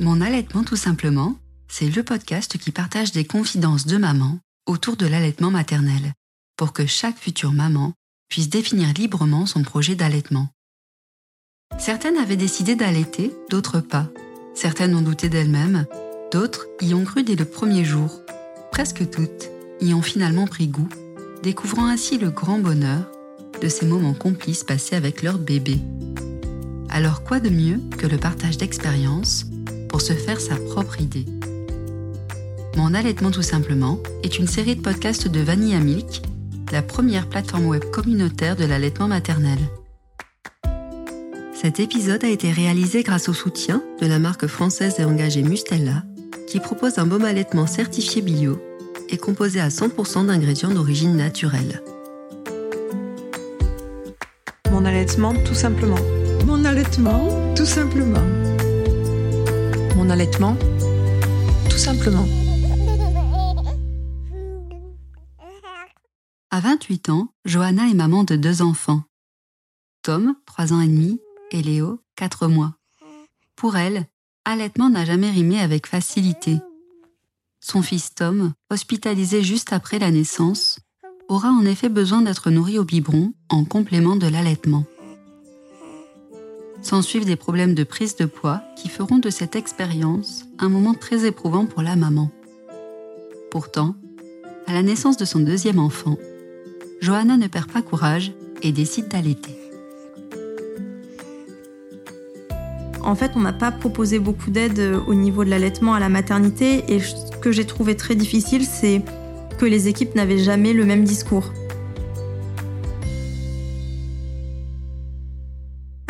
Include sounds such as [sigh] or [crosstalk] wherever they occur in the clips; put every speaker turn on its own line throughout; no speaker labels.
Mon allaitement tout simplement, c'est le podcast qui partage des confidences de maman autour de l'allaitement maternel, pour que chaque future maman puisse définir librement son projet d'allaitement. Certaines avaient décidé d'allaiter, d'autres pas. Certaines ont douté d'elles-mêmes, d'autres y ont cru dès le premier jour. Presque toutes y ont finalement pris goût, découvrant ainsi le grand bonheur de ces moments complices passés avec leur bébé. Alors quoi de mieux que le partage d'expériences pour se faire sa propre idée Mon allaitement tout simplement est une série de podcasts de Vanilla Milk, la première plateforme web communautaire de l'allaitement maternel. Cet épisode a été réalisé grâce au soutien de la marque française et engagée Mustella, qui propose un baume allaitement certifié bio et composé à 100% d'ingrédients d'origine naturelle.
Mon allaitement, tout simplement.
Mon allaitement, tout simplement.
Mon allaitement, tout simplement.
À 28 ans, Johanna est maman de deux enfants. Tom, 3 ans et demi, et Léo, 4 mois. Pour elle, allaitement n'a jamais rimé avec facilité. Son fils Tom, hospitalisé juste après la naissance, aura en effet besoin d'être nourri au biberon en complément de l'allaitement. S'ensuivent des problèmes de prise de poids qui feront de cette expérience un moment très éprouvant pour la maman. Pourtant, à la naissance de son deuxième enfant, Johanna ne perd pas courage et décide d'allaiter.
En fait, on m'a pas proposé beaucoup d'aide euh, au niveau de l'allaitement à la maternité et ce que j'ai trouvé très difficile, c'est que les équipes n'avaient jamais le même discours.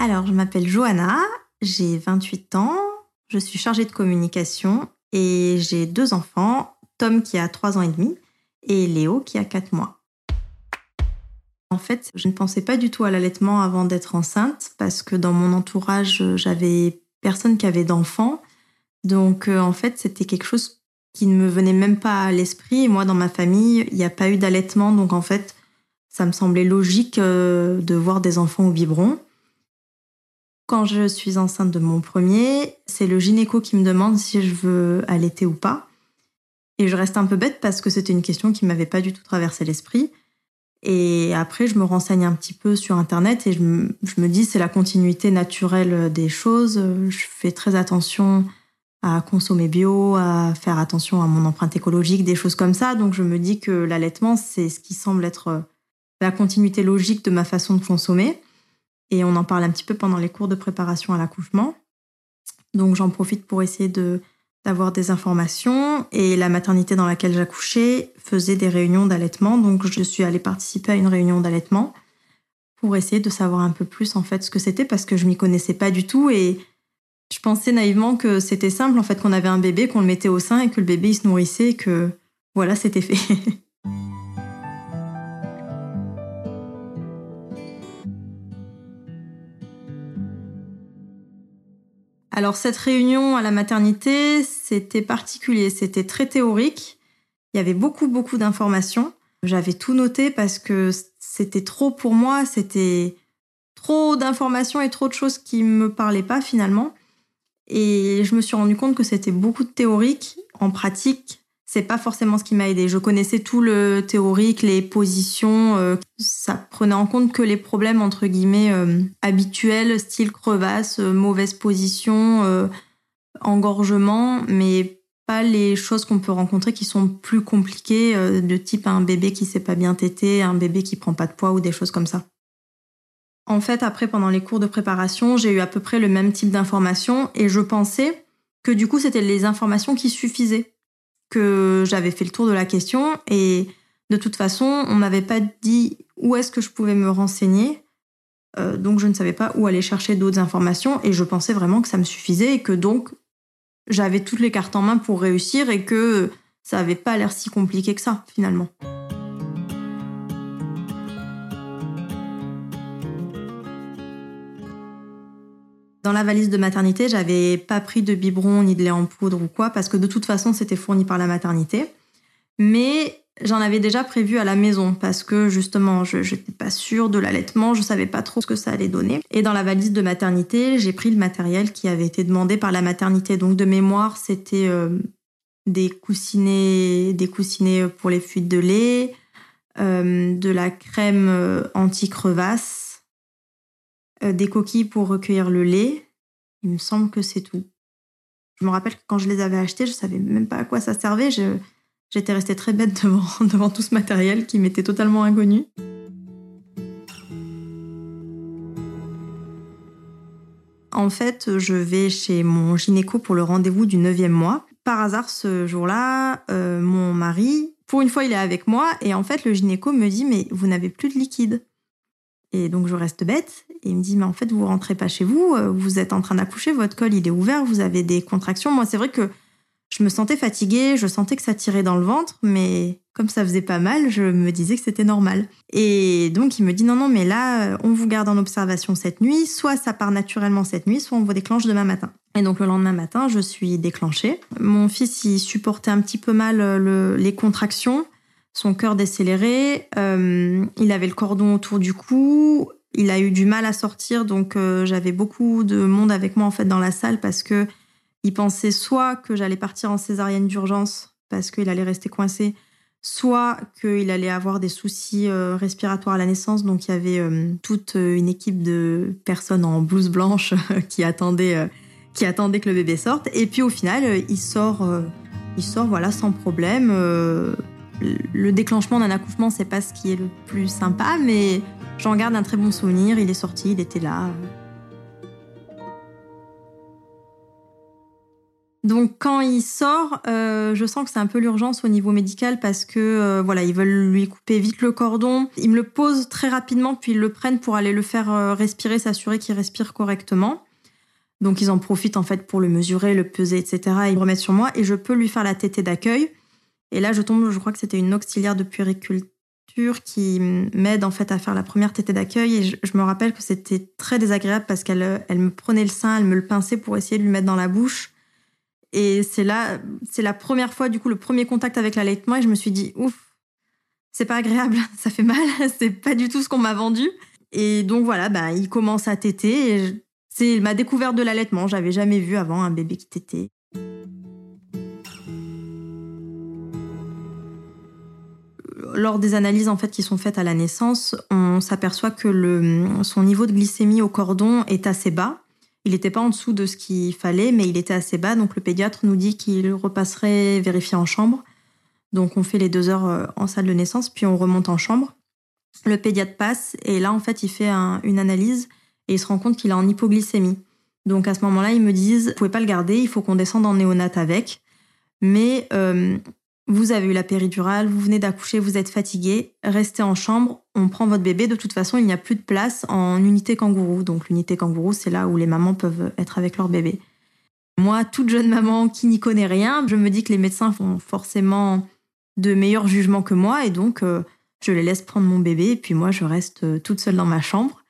Alors, je m'appelle Johanna, j'ai 28 ans, je suis chargée de communication et j'ai deux enfants, Tom qui a 3 ans et demi et Léo qui a 4 mois. En fait, je ne pensais pas du tout à l'allaitement avant d'être enceinte parce que dans mon entourage, j'avais personne qui avait d'enfants. Donc, euh, en fait, c'était quelque chose qui ne me venait même pas à l'esprit. Moi, dans ma famille, il n'y a pas eu d'allaitement. Donc, en fait, ça me semblait logique euh, de voir des enfants au biberon. Quand je suis enceinte de mon premier, c'est le gynéco qui me demande si je veux allaiter ou pas. Et je reste un peu bête parce que c'était une question qui m'avait pas du tout traversé l'esprit. Et après, je me renseigne un petit peu sur Internet et je me, dis c'est la continuité naturelle des choses. Je fais très attention à consommer bio, à faire attention à mon empreinte écologique, des choses comme ça. Donc je me dis que l'allaitement, c'est ce qui semble être la continuité logique de ma façon de consommer. Et on en parle un petit peu pendant les cours de préparation à l'accouchement. Donc j'en profite pour essayer de d'avoir des informations et la maternité dans laquelle j'accouchais faisait des réunions d'allaitement donc je suis allée participer à une réunion d'allaitement pour essayer de savoir un peu plus en fait ce que c'était parce que je m'y connaissais pas du tout et je pensais naïvement que c'était simple en fait qu'on avait un bébé qu'on le mettait au sein et que le bébé il se nourrissait et que voilà c'était fait. [laughs] Alors cette réunion à la maternité, c'était particulier, c'était très théorique. Il y avait beaucoup beaucoup d'informations. J'avais tout noté parce que c'était trop pour moi, c'était trop d'informations et trop de choses qui me parlaient pas finalement. Et je me suis rendu compte que c'était beaucoup de théorique. En pratique, c'est pas forcément ce qui m'a aidé. Je connaissais tout le théorique, les positions. Euh, ça prenait en compte que les problèmes entre guillemets euh, habituels, style crevasse, euh, mauvaise position, engorgement, mais pas les choses qu'on peut rencontrer qui sont plus compliquées, de type un bébé qui sait pas bien téter, un bébé qui prend pas de poids ou des choses comme ça. En fait, après, pendant les cours de préparation, j'ai eu à peu près le même type d'informations et je pensais que du coup, c'était les informations qui suffisaient que j'avais fait le tour de la question et de toute façon, on m'avait pas dit où est-ce que je pouvais me renseigner. Euh, donc je ne savais pas où aller chercher d'autres informations et je pensais vraiment que ça me suffisait et que donc j'avais toutes les cartes en main pour réussir et que ça n'avait pas l'air si compliqué que ça finalement. Dans la valise de maternité, j'avais pas pris de biberon ni de lait en poudre ou quoi, parce que de toute façon, c'était fourni par la maternité. Mais j'en avais déjà prévu à la maison parce que justement, je n'étais pas sûre de l'allaitement, je savais pas trop ce que ça allait donner. Et dans la valise de maternité, j'ai pris le matériel qui avait été demandé par la maternité. Donc de mémoire, c'était euh, des coussinets, des coussinets pour les fuites de lait, euh, de la crème euh, anti-crevasse, des coquilles pour recueillir le lait. Il me semble que c'est tout. Je me rappelle que quand je les avais achetés, je savais même pas à quoi ça servait. j'étais restée très bête [laughs] devant, devant tout ce matériel qui m'était totalement inconnu. En fait, je vais chez mon gynéco pour le rendez-vous du 9e mois. Par hasard, ce jour-là, euh, mon mari, pour une fois, il est avec moi et en fait, le gynéco me dit Mais vous n'avez plus de liquide. Et donc je reste bête et il me dit mais en fait vous rentrez pas chez vous, euh, vous êtes en train d'accoucher, votre col il est ouvert, vous avez des contractions. Moi c'est vrai que je me sentais fatiguée, je sentais que ça tirait dans le ventre, mais comme ça faisait pas mal, je me disais que c'était normal. Et donc il me dit non non mais là on vous garde en observation cette nuit, soit ça part naturellement cette nuit, soit on vous déclenche demain matin. Et donc le lendemain matin je suis déclenchée. Mon fils il supportait un petit peu mal euh, les contractions son cœur décéléré, euh, il avait le cordon autour du cou, il a eu du mal à sortir, donc euh, j'avais beaucoup de monde avec moi en fait dans la salle parce que il pensait soit que j'allais partir en césarienne d'urgence parce qu'il allait rester coincé, soit qu'il allait avoir des soucis euh, respiratoires à la naissance. Donc il y avait toute une équipe de personnes en blouse blanche [laughs] qui attendaient, qui attendaient que le bébé sorte. Et puis au final, il sort, il sort voilà sans problème le déclenchement d'un accouchement, c'est pas ce qui est le plus sympa, mais j'en garde un très bon souvenir. Il est sorti, il était là. Donc quand il sort, euh, je sens que c'est un peu l'urgence au niveau médical parce que euh, voilà, ils veulent lui couper vite le cordon. Ils me le posent très rapidement, puis ils le prennent pour aller le faire euh, respirer, s'assurer qu'il respire correctement. Donc ils en profitent en fait pour le mesurer, le peser, etc. Ils me remettent sur moi et je peux lui faire la tétée d'accueil. Et là, je tombe, je crois que c'était une auxiliaire de puériculture qui m'aide en fait à faire la première tétée d'accueil. Et je, me rappelle que c'était très désagréable parce qu'elle elle me prenait le sein, elle me le pinçait pour essayer de lui mettre dans la bouche. Et c'est là, c'est la première fois, du coup, le premier contact avec l'allaitement. Et je me suis dit, ouf, c'est pas agréable, [laughs] ça fait mal, [laughs] c'est pas du tout ce qu'on m'a vendu. Et donc voilà, bah, il commence à téter. C'est ma découverte de l'allaitement. J'avais jamais vu avant un bébé qui tétait. Lors des analyses en fait qui sont faites à la naissance, on s'aperçoit que le, son niveau de glycémie au cordon est assez bas. Il n'était pas en dessous de ce qu'il fallait, mais il était assez bas. Donc le pédiatre nous dit qu'il repasserait vérifier en chambre. Donc on fait les deux heures euh, en salle de naissance, puis on remonte en chambre. Le pédiatre passe et là en fait il fait une analyse et il se rend compte qu'il est en hypoglycémie. Donc à ce moment-là ils me disent vous pouvez pas le garder, il faut qu'on descende en néonate avec. Mais euh, vous avez eu la péridurale, vous venez d'accoucher, vous êtes fatigué, restez en chambre, on prend votre bébé. De toute façon, il n'y a plus de place en unité kangourou. Donc l'unité kangourou, c'est là où les mamans peuvent être avec leur bébé. Moi, toute jeune maman qui n'y connaît rien, je me dis que les médecins font forcément de meilleurs jugements que moi et donc euh, je les laisse prendre mon bébé et puis moi je reste euh, toute seule dans ma chambre.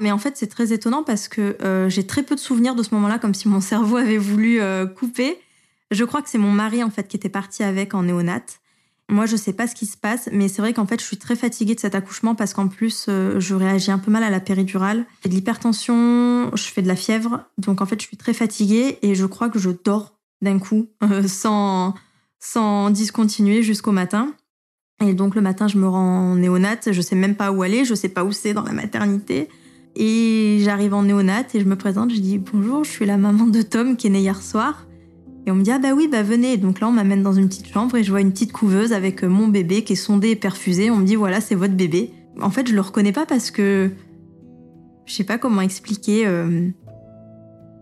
Mais en fait, c'est très étonnant parce que euh, j'ai très peu de souvenirs de ce moment-là, comme si mon cerveau avait voulu couper. Je crois que c'est mon mari en fait qui était parti avec en néonate. Moi, je sais pas ce qui se passe, mais c'est vrai qu'en fait, je suis très fatiguée de cet accouchement parce qu'en plus, euh, je réagis un peu mal à la péridurale. J'ai de l'hypertension, je fais de la fièvre, donc en fait, je suis très fatiguée et je crois que je dors d'un coup [laughs] sans sans discontinuer jusqu'au matin. Et donc le matin, je me rends en néonate, je sais même pas où aller, je sais pas où c'est dans la maternité. Et j'arrive en néonate et je me présente, je dis bonjour, je suis la maman de Tom qui est né hier soir. Et on me dit ah bah oui bah venez. Donc là on m'amène dans une petite chambre et je vois une petite couveuse avec euh, mon bébé qui est sondé et perfusé. On me dit voilà c'est votre bébé. En fait je le reconnais pas parce que je sais pas comment expliquer. Euh,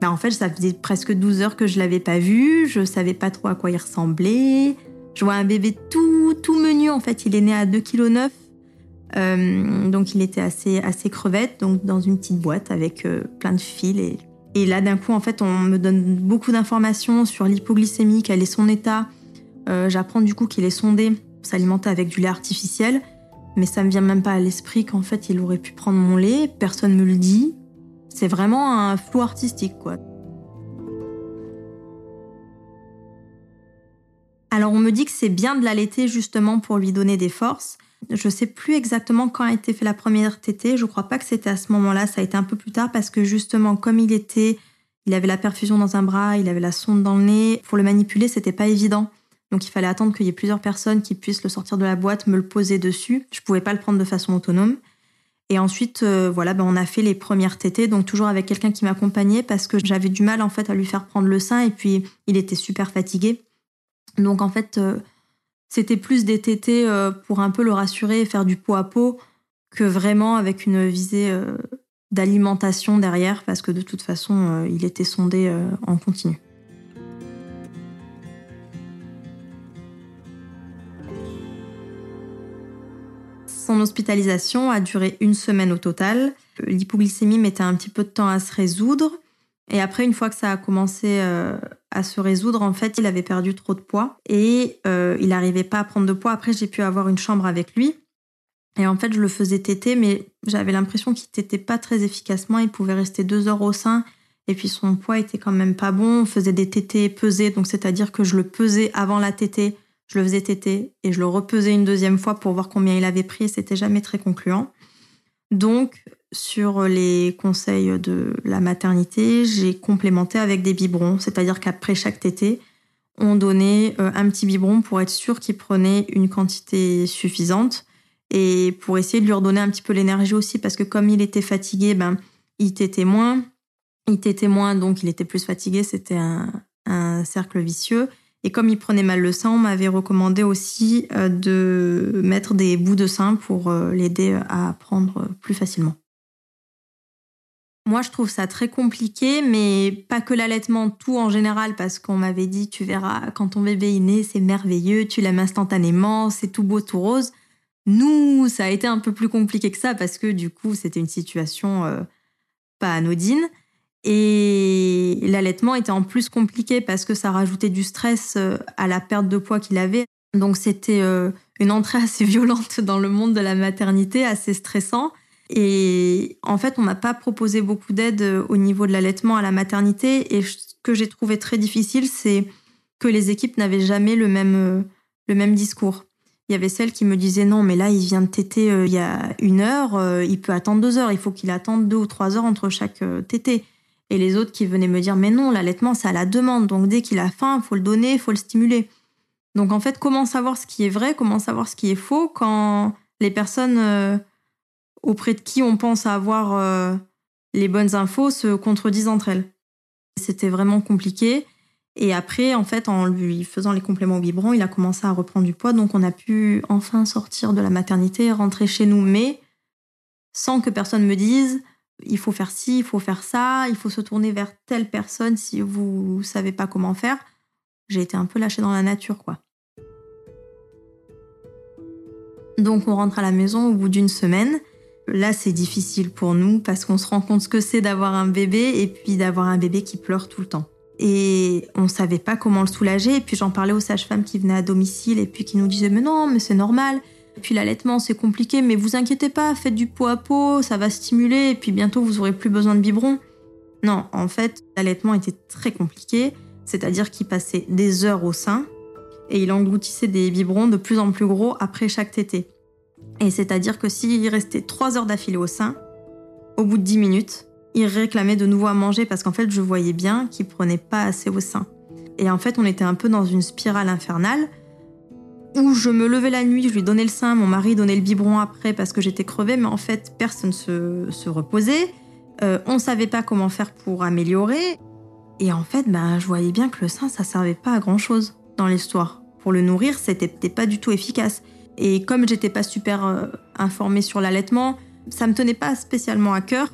bah, en fait ça faisait presque 12 heures que je l'avais pas vu. Je savais pas trop à quoi il ressemblait. Je vois un bébé tout tout menu en fait. Il est né à 2,9 kg. Euh, donc il était assez assez crevette donc dans une petite boîte avec plein de fils et et là, d'un coup, en fait, on me donne beaucoup d'informations sur l'hypoglycémie, quel est son état. Euh, j'apprends du coup qu'il est sondé pour s'alimenter avec du lait artificiel. Mais ça me vient même pas à l'esprit qu'en fait, il aurait pu prendre mon lait. Personne me le dit. C'est vraiment un flou artistique, quoi. Alors on me dit que c'est bien de l'allaiter justement pour lui donner des forces. Je sais plus exactement quand a été fait la première tétée. Je crois pas que c'était à ce moment-là. Ça a été un peu plus tard parce que justement, comme il était, il avait la perfusion dans un bras, il avait la sonde dans le nez. Pour le manipuler, c'était pas évident. Donc il fallait attendre qu'il y ait plusieurs personnes qui puissent le sortir de la boîte, me le poser dessus. Je pouvais pas le prendre de façon autonome. Et ensuite, euh, voilà, ben on a fait les premières tétées, donc toujours avec quelqu'un qui m'accompagnait parce que j'avais du mal en fait à lui faire prendre le sein et puis il était super fatigué. Donc en fait, euh, c'était plus des tétés euh, pour un peu le rassurer et faire du pot à pot que vraiment avec une visée euh, d'alimentation derrière parce que de toute façon, il était sondé en continu. Son hospitalisation a duré une semaine au total. L'hypoglycémie mettait un petit peu de temps à se résoudre. Et après, une fois que ça a commencé euh, à se résoudre, en fait, il avait perdu trop de poids et euh, il n'arrivait pas à prendre de poids. Après, j'ai pu avoir une chambre avec lui. Et en fait, je le faisais téter, mais j'avais l'impression qu'il tétait pas très efficacement. Il pouvait rester deux heures au sein. Et puis son poids était quand même pas bon. On faisait des tétés pesés, donc c'est-à-dire que je le pesais avant la tétée, je le faisais téter et je le repesais une deuxième fois pour voir combien il avait pris. C'était jamais très concluant. Donc, sur les conseils de la maternité, j'ai complémenté avec des biberons, c'est-à-dire qu'après chaque tétée, on donnait euh, un petit biberon pour être sûr qu'il prenait une quantité suffisante et pour essayer de lui redonner un petit peu l'énergie aussi parce que comme il était fatigué, ben il t'était moins, il t'était moins donc il était plus fatigué, c'était un, cercle vicieux. Et comme il prenait mal le sein, on m'avait recommandé aussi euh, de mettre des bouts de sein pour euh, l'aider à prendre plus facilement. Moi, je trouve ça très compliqué, mais pas que l'allaitement, tout en général, parce qu'on m'avait dit, tu verras, quand ton bébé est né, c'est merveilleux, tu l'aimes instantanément, c'est tout beau, tout rose. Nous, ça a été un peu plus compliqué que ça, parce que du coup, c'était une situation euh, pas anodine. Et l'allaitement était en plus compliqué parce que ça rajoutait du stress euh, à la perte de poids qu'il avait. Donc c'était euh, une entrée [laughs] assez violente dans le monde de la maternité, assez stressant. Et en fait, on m'a pas proposé beaucoup d'aide euh, au niveau de l'allaitement à la maternité. Et ce que j'ai trouvé très difficile, c'est que les équipes n'avaient jamais le même, euh, le même discours. Il y avait celles qui me disaient non, mais là, il vient de téter euh, il y a une heure, il peut attendre deux heures, il faut qu'il attende deux ou trois heures entre chaque tété. Et les autres qui venaient me dire mais non, l'allaitement, c'est à la demande, donc dès qu'il a faim, il faut le donner, il faut le stimuler. Donc en fait, comment savoir ce qui est vrai, comment savoir ce qui est faux quand les personnes auprès de qui on pense avoir euh, les bonnes infos se contredisent entre elles. C'était vraiment compliqué. Et après, en fait, en lui faisant les compléments vibrants, il a commencé à reprendre du poids. Donc, on a pu enfin sortir de la maternité, rentrer chez nous, mais sans que personne me dise il faut faire ci, il faut faire ça, il faut se tourner vers telle personne si vous savez pas comment faire. J'ai été un peu lâchée dans la nature, quoi. Donc, on rentre à la maison au bout d'une semaine. Là, c'est difficile pour nous parce qu'on se rend compte ce que c'est d'avoir un bébé et puis d'avoir un bébé qui pleure tout le temps. Et on savait pas comment le soulager. Et puis j'en parlais aux sages-femmes qui venaient à domicile et puis qui nous disaient mais non, mais c'est normal. Et puis l'allaitement c'est compliqué, mais vous inquiétez pas, faites du pot à pot, ça va stimuler et puis bientôt vous aurez plus besoin de biberon. Non, en fait, l'allaitement était très compliqué, c'est-à-dire qu'il passait des heures au sein et il engloutissait des biberons de plus en plus gros après chaque tétée. Et c'est-à-dire que s'il restait 3 heures d'affilée au sein, au bout de 10 minutes, il réclamait de nouveau à manger parce qu'en fait, je voyais bien qu'il prenait pas assez au sein. Et en fait, on était un peu dans une spirale infernale où je me levais la nuit, je lui donnais le sein, mon mari donnait le biberon après parce que j'étais crevée, mais en fait, personne se, se reposait. Euh, on savait pas comment faire pour améliorer. Et en fait, ben, je voyais bien que le sein, ça servait pas à grand chose dans l'histoire. Pour le nourrir, c'était pas du tout efficace. Et comme j'étais pas super euh, informée sur l'allaitement, ça me tenait pas spécialement à cœur.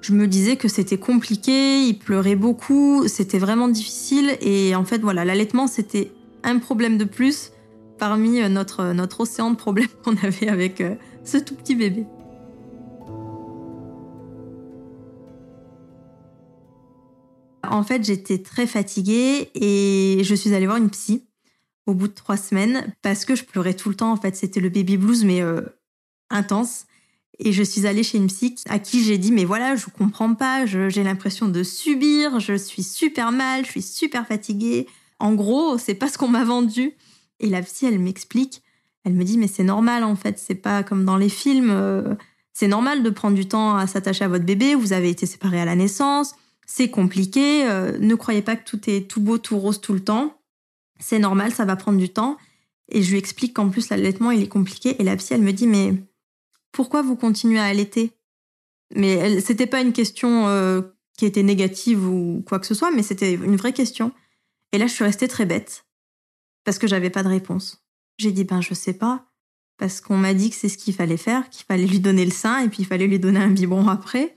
Je me disais que c'était compliqué, il pleurait beaucoup, c'était vraiment difficile. Et en fait, voilà, l'allaitement, c'était un problème de plus parmi euh, notre, notre océan de problèmes [laughs] qu'on avait avec euh, ce tout petit bébé. En fait, j'étais très fatiguée et je suis allée voir une psy au bout de trois semaines parce que je pleurais tout le temps. En fait, c'était le baby blues, mais euh, intense. Et je suis allée chez une psy à qui j'ai dit mais voilà, je comprends pas, j'ai l'impression de subir, je suis super mal, je suis super fatiguée. En gros, c'est pas ce qu'on m'a vendu. Et la psy, elle m'explique, elle me dit, mais c'est normal en fait, c'est pas comme dans les films. euh, c'est normal de prendre du temps à s'attacher à votre bébé. Vous avez été séparés à la naissance. C'est compliqué. euh, ne croyez pas que tout est tout beau, tout rose tout le temps. C'est normal, ça va prendre du temps. Et je lui explique qu'en plus, l'allaitement, il est compliqué. Et la psy, elle me dit, mais pourquoi vous continuez à allaiter? Mais c'était pas une question euh, qui était négative ou quoi que ce soit, mais c'était une vraie question. Et là, je suis restée très bête parce que j'avais pas de réponse. J'ai dit, ben, je sais pas. Parce qu'on m'a dit que c'est ce qu'il fallait faire, qu'il fallait lui donner le sein et puis il fallait lui donner un biberon après.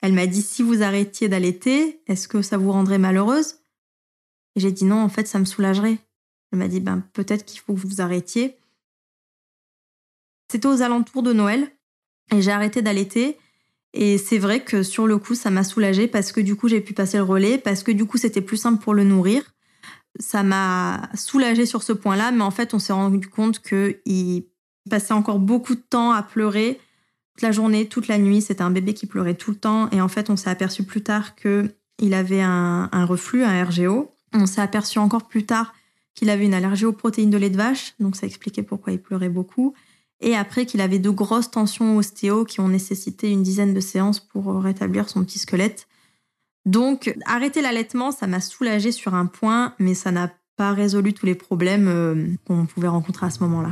Elle m'a dit, si vous arrêtiez d'allaiter, est-ce que ça vous rendrait malheureuse? Et j'ai dit, non, en fait, ça me soulagerait. Elle m'a dit, ben, peut-être qu'il faut que vous arrêtiez. C'était aux alentours de Noël et j'ai arrêté d'allaiter. Et c'est vrai que sur le coup, ça m'a soulagée parce que du coup, j'ai pu passer le relais, parce que du coup, c'était plus simple pour le nourrir. Ça m'a soulagée sur ce point-là, mais en fait, on s'est rendu compte qu'il passait encore beaucoup de temps à pleurer toute la journée, toute la nuit. C'était un bébé qui pleurait tout le temps. Et en fait, on s'est aperçu plus tard qu'il avait un, un reflux, un RGO. On s'est aperçu encore plus tard qu'il avait une allergie aux protéines de lait de vache. Donc, ça expliquait pourquoi il pleurait beaucoup. Et après qu'il avait de grosses tensions ostéo qui ont nécessité une dizaine de séances pour rétablir son petit squelette. Donc, arrêter l'allaitement, ça m'a soulagée sur un point, mais ça n'a pas résolu tous les problèmes euh, qu'on pouvait rencontrer à ce moment-là.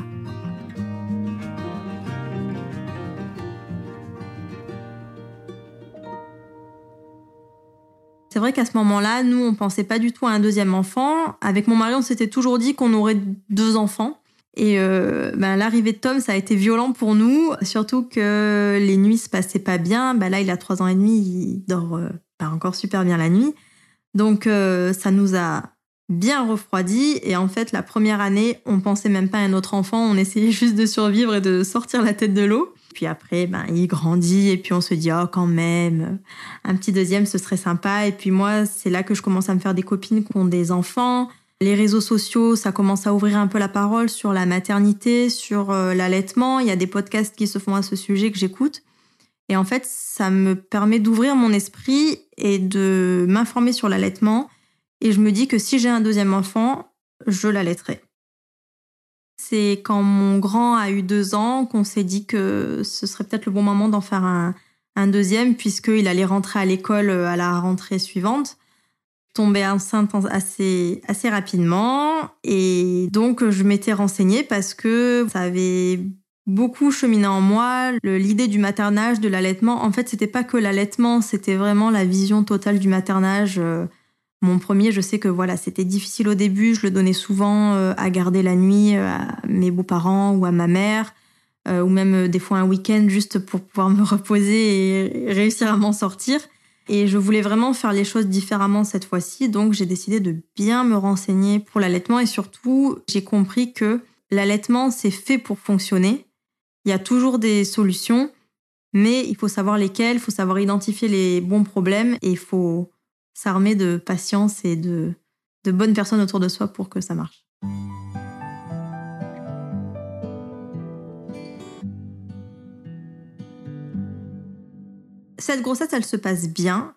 C'est vrai qu'à ce moment-là, nous, on pensait pas du tout à un deuxième enfant. Avec mon mari, on s'était toujours dit qu'on aurait deux enfants. Et euh, ben, l'arrivée de Tom, ça a été violent pour nous, surtout que les nuits se passaient pas bien. Ben, là, il a trois ans et demi, il dort euh, pas encore super bien la nuit. Donc, euh, ça nous a bien refroidi. Et en fait, la première année, on pensait même pas à un autre enfant. On essayait [laughs] juste de survivre et de sortir la tête de l'eau. Puis après, ben, il grandit et puis on se dit, oh, quand même, un petit deuxième, ce serait sympa. Et puis moi, c'est là que je commence à me faire des copines qui ont des enfants. Les réseaux sociaux, ça commence à ouvrir un peu la parole sur la maternité, sur euh, l'allaitement. Il y a des podcasts qui se font à ce sujet que j'écoute. Et en fait, ça me permet d'ouvrir mon esprit et de m'informer sur l'allaitement. Et je me dis que si j'ai un deuxième enfant, je l'allaiterai. C'est quand mon grand a eu deux ans qu'on s'est dit que ce serait peut-être le bon moment d'en faire un, deuxième, puisqu'il allait rentrer à l'école à la rentrée suivante tombée enceinte assez, assez rapidement. Et donc, je m'étais renseignée parce que ça avait beaucoup cheminé en moi. L'idée du maternage, de l'allaitement, en fait, c'était pas que l'allaitement, c'était vraiment la vision totale du maternage. Mon premier, je sais que voilà, c'était difficile au début. Je le donnais souvent euh, à garder la nuit à mes beaux-parents ou à ma mère, euh, ou même des fois un week-end juste pour pouvoir me [laughs] reposer et réussir à m'en sortir. Et je voulais vraiment faire les choses différemment cette fois-ci, donc j'ai décidé de bien me renseigner pour l'allaitement et surtout j'ai compris que l'allaitement c'est fait pour fonctionner. Il y a toujours des solutions, mais il faut savoir lesquelles, il faut savoir identifier les bons problèmes et il faut s'armer de patience et de, de bonnes personnes autour de soi pour que ça marche. Cette grossesse, elle se passe bien.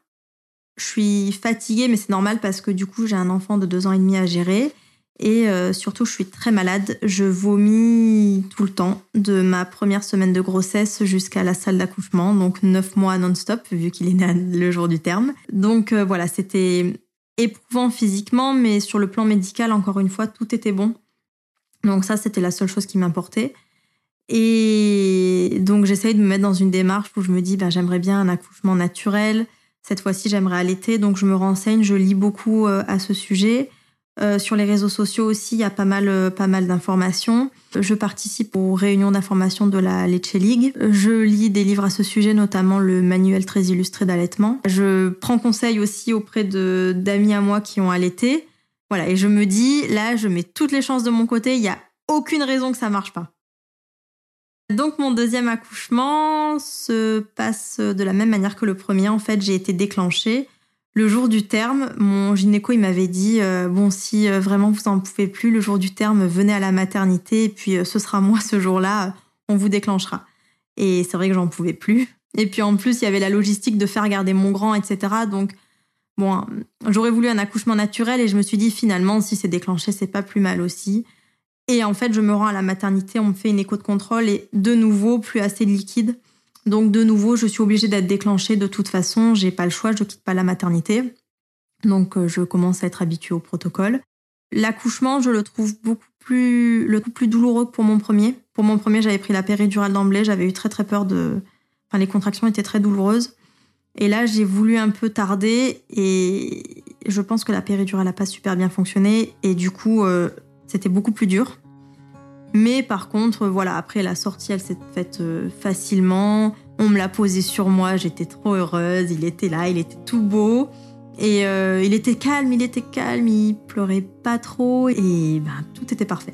Je suis fatiguée, mais c'est normal parce que du coup, j'ai un enfant de deux ans et demi à gérer. Et euh, surtout, je suis très malade. Je vomis tout le temps, de ma première semaine de grossesse jusqu'à la salle d'accouchement, donc neuf mois non-stop, vu qu'il est né le jour du terme. Donc euh, voilà, c'était éprouvant physiquement, mais sur le plan médical, encore une fois, tout était bon. Donc ça, c'était la seule chose qui m'importait. Et donc j'essaye de me mettre dans une démarche où je me dis, ben, j'aimerais bien un accouchement naturel. Cette fois-ci, j'aimerais allaiter, donc je me renseigne, je lis beaucoup euh, à ce sujet. Euh, sur les réseaux sociaux aussi, il y a pas mal, euh, pas mal d'informations. Je participe aux réunions d'information de la Leche League. Je lis des livres à ce sujet, notamment le manuel très illustré d'allaitement. Je prends conseil aussi auprès de d'amis à moi qui ont allaité. Voilà, et je me dis, là, je mets toutes les chances de mon côté. Il y a aucune raison que ça marche pas. Donc mon deuxième accouchement se passe de la même manière que le premier. En fait, j'ai été déclenchée. Le jour du terme, mon gynéco il m'avait dit euh, bon si euh, vraiment vous en pouvez plus, le jour du terme, venez à la maternité et puis euh, ce sera moi ce jour-là, on vous déclenchera. Et c'est vrai que j'en pouvais plus. Et puis en plus il y avait la logistique de faire garder mon grand, etc. Donc bon, j'aurais voulu un accouchement naturel et je me suis dit finalement si c'est déclenché c'est pas plus mal aussi. Et en fait, je me rends à la maternité, on me fait une écho de contrôle et de nouveau, plus assez de liquide. Donc de nouveau, je suis obligée d'être déclenchée de toute façon, j'ai pas le choix, je quitte pas la maternité. Donc euh, je commence à être habituée au protocole. L'accouchement, je le trouve beaucoup plus, le plus douloureux que pour mon premier. Pour mon premier, j'avais pris la péridurale d'emblée, j'avais eu très très peur de. Enfin, les contractions étaient très douloureuses. Et là, j'ai voulu un peu tarder et je pense que la péridurale n'a pas super bien fonctionné et du coup, euh, c'était beaucoup plus dur. Mais par contre, voilà, après la sortie, elle s'est faite euh, facilement. On me l'a posé sur moi, j'étais trop heureuse. Il était là, il était tout beau. Et euh, il était calme, il était calme, il pleurait pas trop et ben, tout était parfait.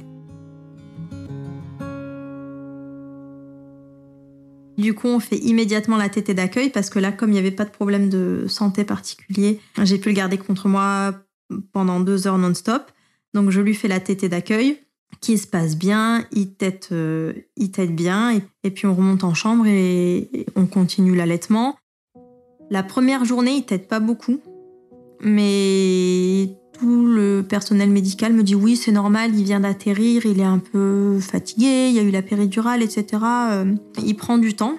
Du coup, on fait immédiatement la tétée d'accueil parce que là, comme il n'y avait pas de problème de santé particulier, j'ai pu le garder contre moi pendant deux heures non-stop. Donc, je lui fais la tétée d'accueil qui se passe bien, il tète, euh, il bien, et, puis on remonte en chambre et, on continue l'allaitement. La première journée, il tète pas beaucoup, mais tout le personnel médical me dit oui, c'est normal, il vient d'atterrir, il est un peu fatigué, il y a eu la péridurale, etc. Euh, il prend du temps.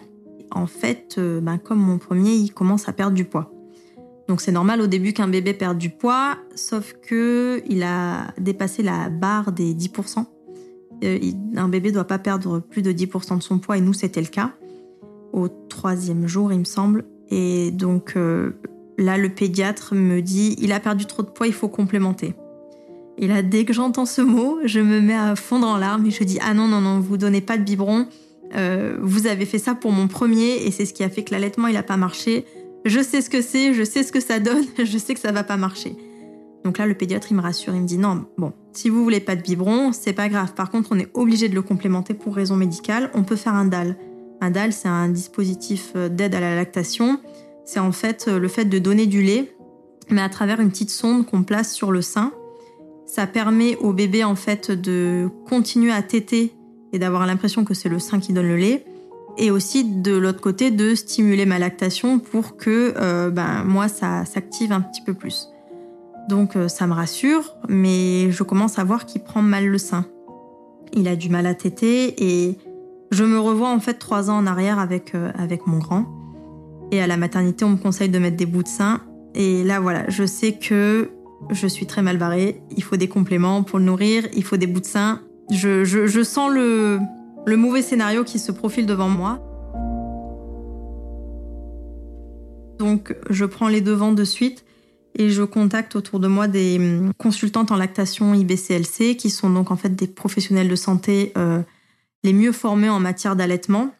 En fait, euh, ben, comme mon premier, il commence à perdre du poids. Donc c'est normal au début qu'un bébé perde du poids, sauf que il a dépassé la barre des 10%. Euh, un bébé doit pas perdre plus de 10% de son poids et nous c'était le cas au troisième jour il me semble. Et donc Là, le pédiatre me dit il a perdu trop de poids, il faut complémenter. Et là, dès que j'entends ce mot, je me mets à fondre en larmes et je dis ah non non non, vous donnez pas de biberon. Euh, vous avez fait ça pour mon premier et c'est ce qui a fait que l'allaitement il a pas marché. Je sais ce que c'est, je sais ce que ça donne, [laughs] je sais que ça va pas marcher. Donc là, le pédiatre il me rassure, il me dit non, bon, si vous voulez pas de biberon, c'est pas grave. Par contre, on est obligé de le complémenter pour raison médicale. On peut faire un DAL. Un DAL, c'est un dispositif euh, d'aide à la lactation c'est en fait euh, le fait de donner du lait, mais à travers une petite sonde qu'on place sur le sein. Ça permet au bébé en fait de continuer à téter et d'avoir l'impression que c'est le sein qui donne le lait. Et aussi de l'autre côté de stimuler ma lactation pour que euh, ben, moi ça s'active un petit peu plus. Donc euh, ça me rassure, mais je commence à voir qu'il prend mal le sein. Il a du mal à téter et je me revois en fait trois ans en arrière avec, avec mon grand. Et à la maternité, on me conseille de mettre des bouts de sein. Et là, voilà, je sais que je suis très mal barrée. Il faut des compléments pour le nourrir, il faut des bouts de sein. Je, je, sens le, le mauvais scénario qui se profile devant moi. Donc, je prends les devants de suite et je contacte autour de moi des hum, consultantes en lactation IBCLC qui sont donc en fait des professionnels de santé euh, les mieux formés en matière d'allaitement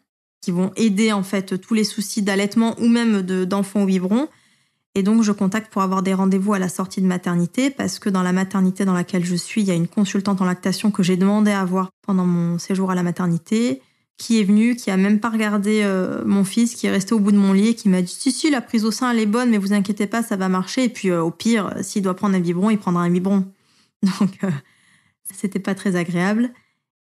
qui vont aider en fait tous les soucis d'allaitement ou même d'enfants au biberon. Et donc je contacte pour avoir des rendez-vous à la sortie de maternité parce que dans la maternité dans laquelle je suis, il y a une consultante en lactation que j'ai demandé à voir pendant mon séjour à la maternité qui est venue, qui a même pas regardé euh, mon fils, qui est resté au bout de mon lit qui m'a dit si si la prise au sein elle est bonne mais vous inquiétez pas ça va marcher et puis euh, au pire s'il doit prendre un biberon il prendra un biberon [laughs] donc euh, c'était pas très agréable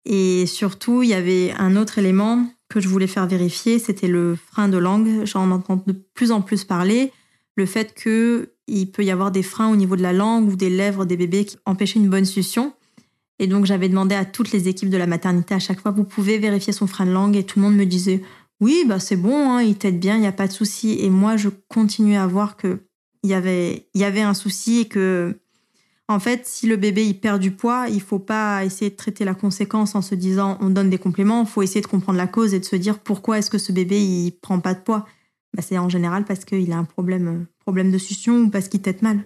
et surtout il y avait un autre élément que je voulais faire vérifier, c'était le frein de langue. J'en entends de plus en plus parler. Le fait qu'il peut y avoir des freins au niveau de la langue ou des lèvres des bébés qui empêchent une bonne succion. Et donc j'avais demandé à toutes les équipes de la maternité à chaque fois, vous pouvez vérifier son frein de langue et tout le monde me disait, oui, bah c'est bon, hein, il t'aide bien, il n'y a pas de souci. Et moi, je continuais à voir que y avait, y avait un souci et que en fait, si le bébé il perd du poids, il faut pas essayer de traiter la conséquence en se disant on donne des compléments. Il faut essayer de comprendre la cause et de se dire pourquoi est-ce que ce bébé il prend pas de poids. Bah, c'est en général parce qu'il a un problème, problème de succion ou parce qu'il tète mal.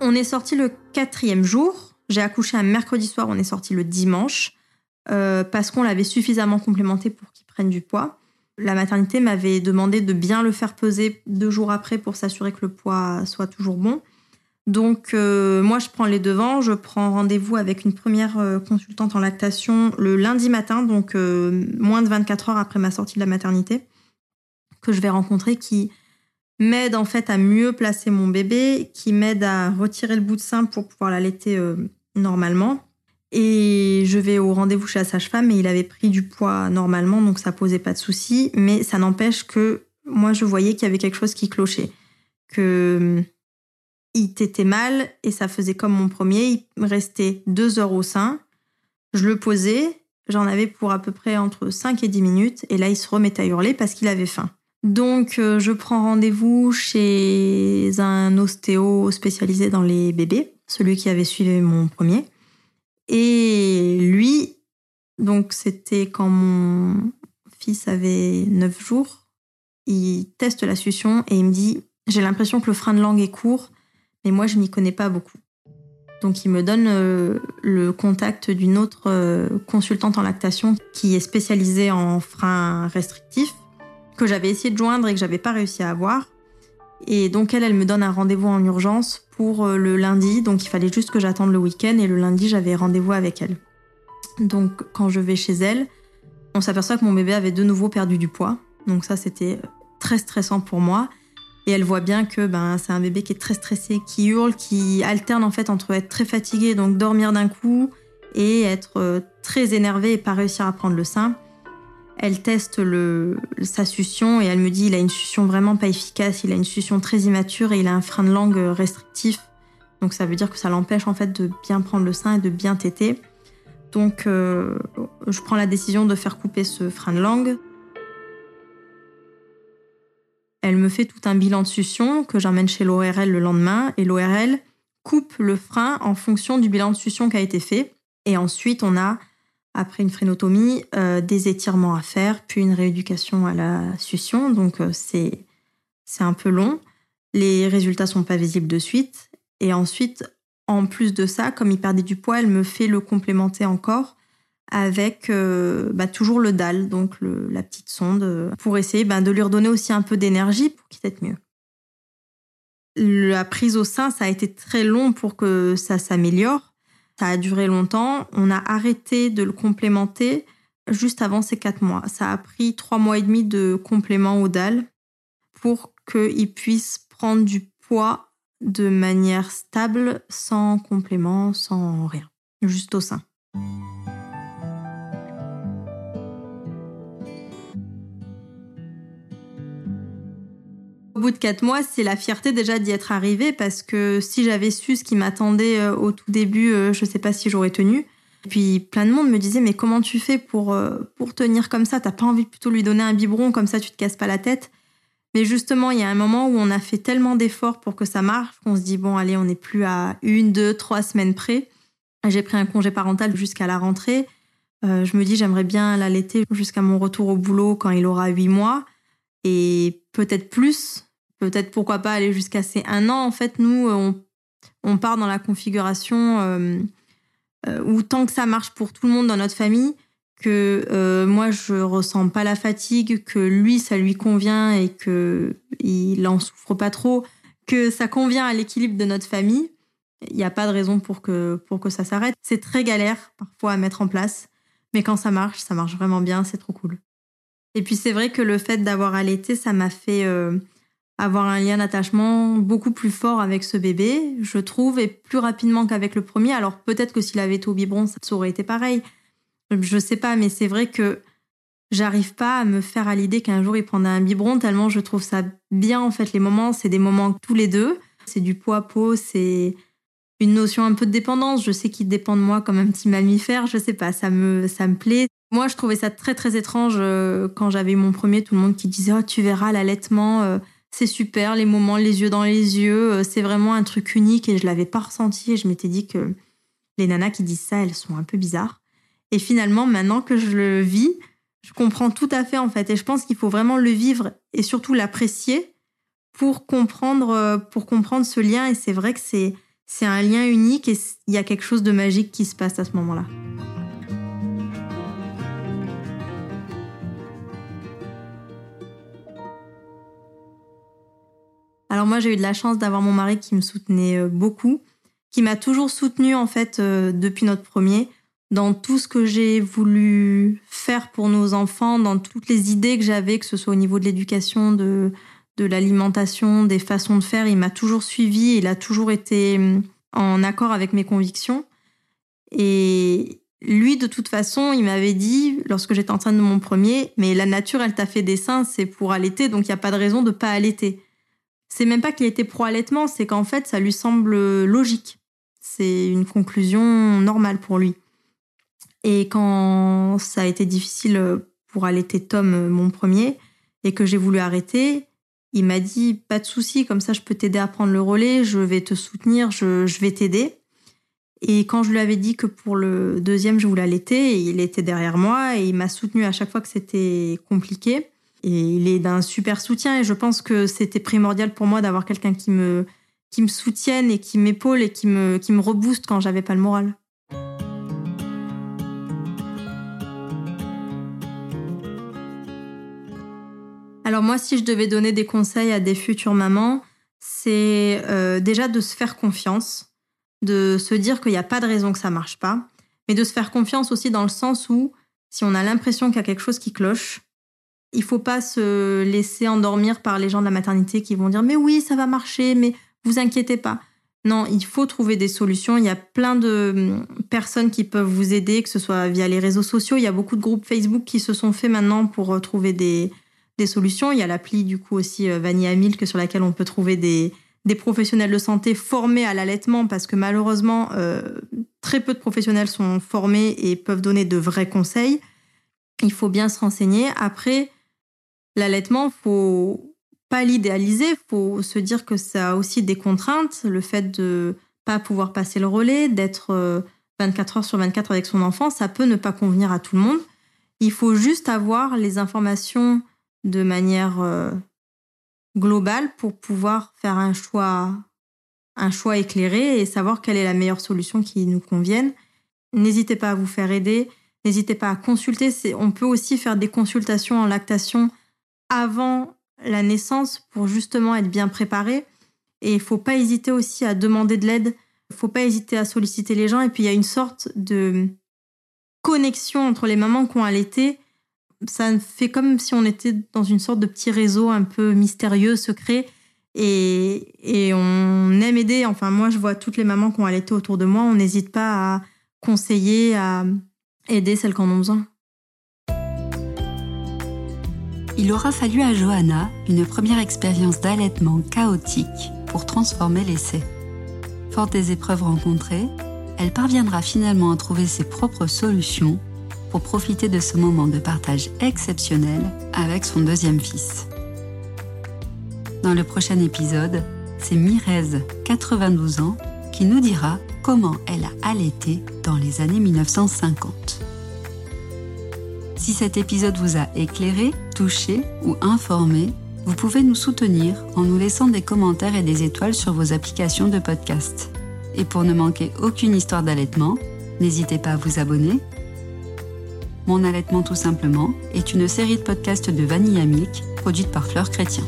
On est sorti le quatrième jour. J'ai accouché un mercredi soir. On est sorti le dimanche euh, parce qu'on l'avait suffisamment complémenté pour qu'il prenne du poids la maternité m'avait demandé de bien le faire peser deux jours après pour s'assurer que le poids soit toujours bon. Donc euh, moi je prends les devants, je prends rendez-vous avec une première euh, consultante en lactation le lundi matin, donc euh, moins de 24 heures après ma sortie de la maternité, que je vais rencontrer qui m'aide en fait à mieux placer mon bébé, qui m'aide à retirer le bout de sein pour pouvoir l'allaiter normalement et je vais au rendez-vous chez la sage-femme et il avait pris du poids normalement, donc ça posait pas de souci. Mais ça n'empêche que moi, je voyais qu'il y avait quelque chose qui clochait. que il t'était mal et ça faisait comme mon premier. Il restait deux heures au sein. Je le posais, j'en avais pour à peu près entre 5 et 10 minutes et là il se remettait à hurler parce qu'il avait faim. Donc euh, je prends rendez-vous chez un ostéo spécialisé dans les bébés, celui qui avait suivi mon premier. Et lui, donc c'était quand mon fils avait 9 jours, il teste la succion et il me dit j'ai l'impression que le frein de langue est court, mais moi je n'y connais pas beaucoup. Donc il me donne euh, le contact d'une autre euh, consultante en lactation qui est spécialisée en frein restrictif que j'avais essayé de joindre et que j'avais pas réussi à avoir. Et donc elle, elle me donne un rendez-vous en urgence pour euh, le lundi. Donc il fallait juste que j'attende le week-end et le lundi j'avais rendez-vous avec elle. Donc quand je vais chez elle, on s'aperçoit que mon bébé avait de nouveau perdu du poids. Donc ça c'était très stressant pour moi. Et elle voit bien que ben, c'est un bébé qui est très stressé, qui hurle, qui alterne en fait entre être très fatigué, donc dormir d'un coup, et être euh, très énervé et pas réussir à prendre le sein. Elle teste le, sa succion et elle me dit il a une succion vraiment pas efficace, il a une succion très immature et il a un frein de langue restrictif. Donc ça veut dire que ça l'empêche en fait de bien prendre le sein et de bien téter. Donc euh, je prends la décision de faire couper ce frein de langue. Elle me fait tout un bilan de succion que j'emmène chez l'ORL le lendemain et l'ORL coupe le frein en fonction du bilan de succion qui a été fait. Et ensuite, on a, après une phrénotomie, euh, des étirements à faire, puis une rééducation à la succion. Donc euh, c'est c'est un peu long. Les résultats sont pas visibles de suite. Et ensuite, en plus de ça, comme il perdait du poids, elle me fait le complémenter encore avec euh, bah, toujours le DAL, donc la petite sonde, euh, pour essayer bah, de lui redonner aussi un peu d'énergie pour qu'il être mieux. La prise au sein, ça a été très long pour que ça s'améliore. Ça a duré longtemps. On a arrêté de le complémenter juste avant ces quatre mois. Ça a pris trois mois et demi de complément au DAL pour qu'il puisse prendre du poids de manière stable, sans complément, sans rien, juste au sein. Au bout de quatre mois, c'est la fierté déjà d'y être arrivée parce que si j'avais su ce qui m'attendait euh, au tout début, euh, je sais pas si j'aurais tenu. Puis plein de monde me disait mais comment tu fais pour euh, pour tenir comme ça? T'as pas envie de plutôt lui donner un biberon comme ça tu te casses pas la tête Mais justement, il y a un moment où on a fait tellement d'efforts pour que ça marche qu'on se dit bon allez, on n'est plus à une, deux, trois semaines près. J'ai pris un congé parental jusqu'à la rentrée. je me dis j'aimerais bien l'allaiter jusqu'à mon retour au boulot quand il aura huit mois et peut-être plus peut-être pourquoi pas aller jusqu'à ces un an. En fait, nous, euh, on, part dans la configuration euh, euh, où tant que ça marche pour tout le monde dans notre famille, que moi je ressens pas la fatigue, que lui ça lui convient et que il en souffre pas trop, que ça convient à l'équilibre de notre famille, il n'y a pas de raison pour que pour que ça s'arrête. C'est très galère parfois à mettre en place, mais quand ça marche, ça marche vraiment bien, c'est trop cool. Et puis c'est vrai que le fait d'avoir allaité, ça m'a fait avoir un lien d'attachement beaucoup plus fort avec ce bébé, je trouve, et plus rapidement qu'avec le premier. Alors peut-être que s'il avait été au biberon, ça aurait été pareil. Je sais pas, mais c'est vrai que j'arrive pas à me faire à l'idée qu'un jour il prendra un biberon tellement je trouve ça bien en fait les moments, c'est des moments tous les deux, c'est du poids peau, c'est une notion un peu de dépendance, je sais qu'il dépend de moi comme un petit mammifère, je sais pas, ça me ça me plaît. Moi, je trouvais ça très très étrange euh, quand j'avais eu mon premier, tout le monde qui disait "Oh, tu verras l'allaitement euh, c'est super, les moments, les yeux dans les yeux, euh, c'est vraiment un truc unique et je l'avais pas ressenti et je m'étais dit que les nanas qui disent ça, elles sont un peu bizarres. Et finalement, maintenant que je le vis, je comprends tout à fait en fait et je pense qu'il faut vraiment le vivre et surtout l'apprécier pour comprendre euh, pour comprendre ce lien et c'est vrai que c'est c'est un lien unique et il y a quelque chose de magique qui se passe à ce moment-là. Alors moi, j'ai eu de la chance d'avoir mon mari qui me soutenait euh, beaucoup, qui m'a toujours soutenu en fait euh, depuis notre premier dans tout ce que j'ai voulu faire pour nos enfants, dans toutes les idées que j'avais, que ce soit au niveau de l'éducation, de, de l'alimentation, des façons de faire. Il m'a toujours suivi, il a toujours été mm, en accord avec mes convictions. Et lui, de toute façon, il m'avait dit, lorsque j'étais enceinte de mon premier, mais la nature, elle t'a fait des seins, c'est pour allaiter, donc il n'y a pas de raison de pas allaiter c'est même pas qu'il était pro-allaitement, c'est qu'en fait, ça lui semble logique. C'est une conclusion normale pour lui. Et quand ça a été difficile pour allaiter Tom, mon premier, et que j'ai voulu arrêter, il m'a dit pas de souci, comme ça je peux t'aider à prendre le relais, je vais te soutenir, je, je vais t'aider. Et quand je lui avais dit que pour le deuxième je voulais allaiter, il était derrière moi et il m'a soutenu à chaque fois que c'était compliqué. Et il est d'un super soutien et je pense que c'était primordial pour moi d'avoir quelqu'un qui me qui me soutienne et qui m'épaule et qui me qui me rebooste quand j'avais pas le moral. Alors moi, si je devais donner des conseils à des futures mamans, c'est euh, déjà de se faire confiance, de se dire qu'il n'y a pas de raison que ça marche pas, mais de se faire confiance aussi dans le sens où si on a l'impression qu'il y a quelque chose qui cloche, il faut pas se laisser endormir par les gens de la maternité qui vont dire mais oui ça va marcher, mais vous inquiétez pas. Non, il faut trouver des solutions. Il y a plein de hum, personnes qui peuvent vous aider, que ce soit via les réseaux sociaux. Il y a beaucoup de groupes Facebook qui se sont faits maintenant pour euh, trouver des, des solutions. Il y a l'appli du coup aussi euh, Vanilla Milk sur laquelle on peut trouver des, des professionnels de santé formés à l'allaitement parce que malheureusement euh, très peu de professionnels sont formés et peuvent donner de vrais conseils. Il faut bien se renseigner. Après, l'allaitement, faut pas l'idéaliser, faut se dire que ça a aussi des contraintes, le fait de pas pouvoir passer le relais, d'être 24 euh, heures sur 24 avec son enfant, ça peut ne pas convenir à tout le monde. Il faut juste avoir les informations de manière euh, globale pour pouvoir faire un choix, un choix éclairé et savoir quelle est la meilleure solution qui nous convienne. N'hésitez pas à vous faire aider, n'hésitez pas à consulter. On peut aussi faire des consultations en lactation avant la naissance pour justement être bien préparé. Et il faut pas hésiter aussi à demander de l'aide. Il faut pas hésiter à solliciter les gens. Et puis il y a une sorte de connexion entre les mamans qui ont allaité ça fait comme si on était dans une sorte de petit réseau un peu mystérieux, secret. Et, et on aime aider. Enfin, moi, je vois toutes les mamans qui ont allaité autour de moi. On n'hésite pas à conseiller, à aider celles qui en ont besoin.
Il aura fallu à Johanna une première expérience d'allaitement chaotique pour transformer l'essai. Forte des épreuves rencontrées, elle parviendra finalement à trouver ses propres solutions pour profiter de ce moment de partage exceptionnel avec son deuxième fils. Dans le prochain épisode, c'est Mirez, 92 ans, qui nous dira comment elle a allaité dans les années 1950. Si cet épisode vous a éclairé, touché ou informé, vous pouvez nous soutenir en nous laissant des commentaires et des étoiles sur vos applications de podcast. Et pour ne manquer aucune histoire d'allaitement, n'hésitez pas à vous abonner mon allaitement tout simplement est une série de podcasts de Vanilla Milk produite par Fleur Chrétien.